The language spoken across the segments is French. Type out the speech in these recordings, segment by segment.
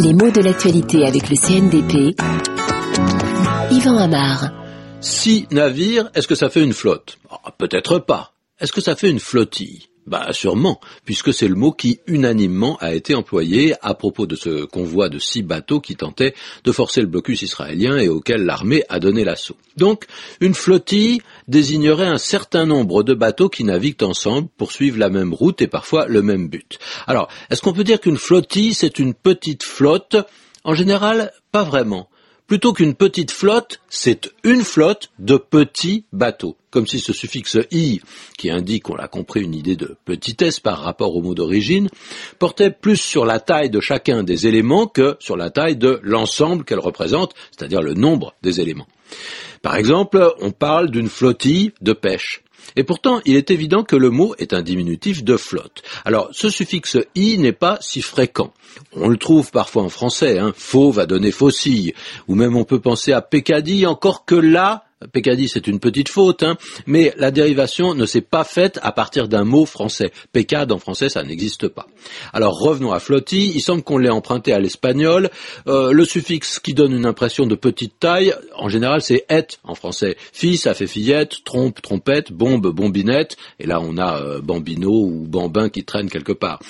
Les mots de l'actualité avec le CNDP. Yvan Amar. Si navire, est-ce que ça fait une flotte? Ah, Peut-être pas. Est-ce que ça fait une flottille? Bah sûrement, puisque c'est le mot qui unanimement a été employé à propos de ce convoi de six bateaux qui tentait de forcer le blocus israélien et auquel l'armée a donné l'assaut. Donc, une flottille désignerait un certain nombre de bateaux qui naviguent ensemble pour suivre la même route et parfois le même but. Alors, est-ce qu'on peut dire qu'une flottille, c'est une petite flotte? En général, pas vraiment. Plutôt qu'une petite flotte, c'est une flotte de petits bateaux. Comme si ce suffixe i, qui indique, on l'a compris, une idée de petitesse par rapport au mot d'origine, portait plus sur la taille de chacun des éléments que sur la taille de l'ensemble qu'elle représente, c'est-à-dire le nombre des éléments. Par exemple, on parle d'une flottille de pêche. Et pourtant, il est évident que le mot est un diminutif de flotte. Alors, ce suffixe i n'est pas si fréquent. On le trouve parfois en français, hein. faux va donner faucille, ou même on peut penser à peccadille, encore que là, Peccadille, c'est une petite faute, hein, mais la dérivation ne s'est pas faite à partir d'un mot français. Peccade en français, ça n'existe pas. Alors revenons à flottille. Il semble qu'on l'ait emprunté à l'espagnol. Euh, le suffixe qui donne une impression de petite taille, en général, c'est et en français. Fille, ça fait fillette, trompe, trompette, bombe, bombinette. Et là, on a euh, bambino ou bambin qui traîne quelque part.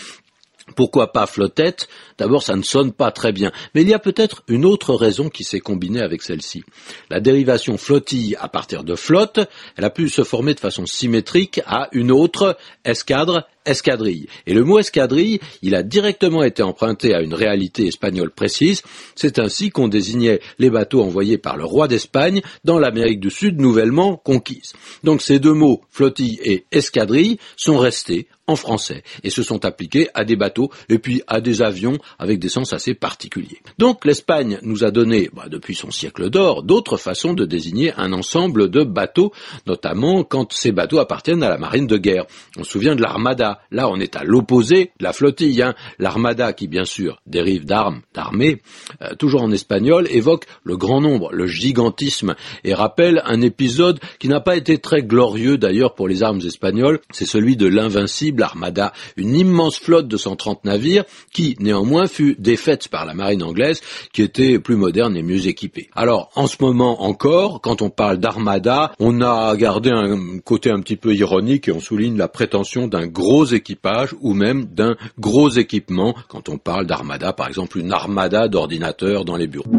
Pourquoi pas flottette D'abord, ça ne sonne pas très bien. Mais il y a peut-être une autre raison qui s'est combinée avec celle-ci. La dérivation flottille à partir de flotte, elle a pu se former de façon symétrique à une autre escadre, escadrille. Et le mot escadrille, il a directement été emprunté à une réalité espagnole précise. C'est ainsi qu'on désignait les bateaux envoyés par le roi d'Espagne dans l'Amérique du Sud nouvellement conquise. Donc ces deux mots, flottille et escadrille, sont restés en français et se sont appliqués à des bateaux et puis à des avions avec des sens assez particuliers. Donc l'Espagne nous a donné, bah, depuis son siècle d'or, d'autres façons de désigner un ensemble de bateaux, notamment quand ces bateaux appartiennent à la marine de guerre. On se souvient de l'armada Là, on est à l'opposé de la flottille. Hein. L'armada, qui bien sûr dérive d'armes, d'armées, euh, toujours en espagnol, évoque le grand nombre, le gigantisme, et rappelle un épisode qui n'a pas été très glorieux d'ailleurs pour les armes espagnoles. C'est celui de l'invincible armada, une immense flotte de 130 navires qui, néanmoins, fut défaite par la marine anglaise, qui était plus moderne et mieux équipée. Alors, en ce moment encore, quand on parle d'armada, on a gardé un côté un petit peu ironique et on souligne la prétention d'un gros équipage ou même d'un gros équipement quand on parle d'armada, par exemple une armada d'ordinateurs dans les bureaux.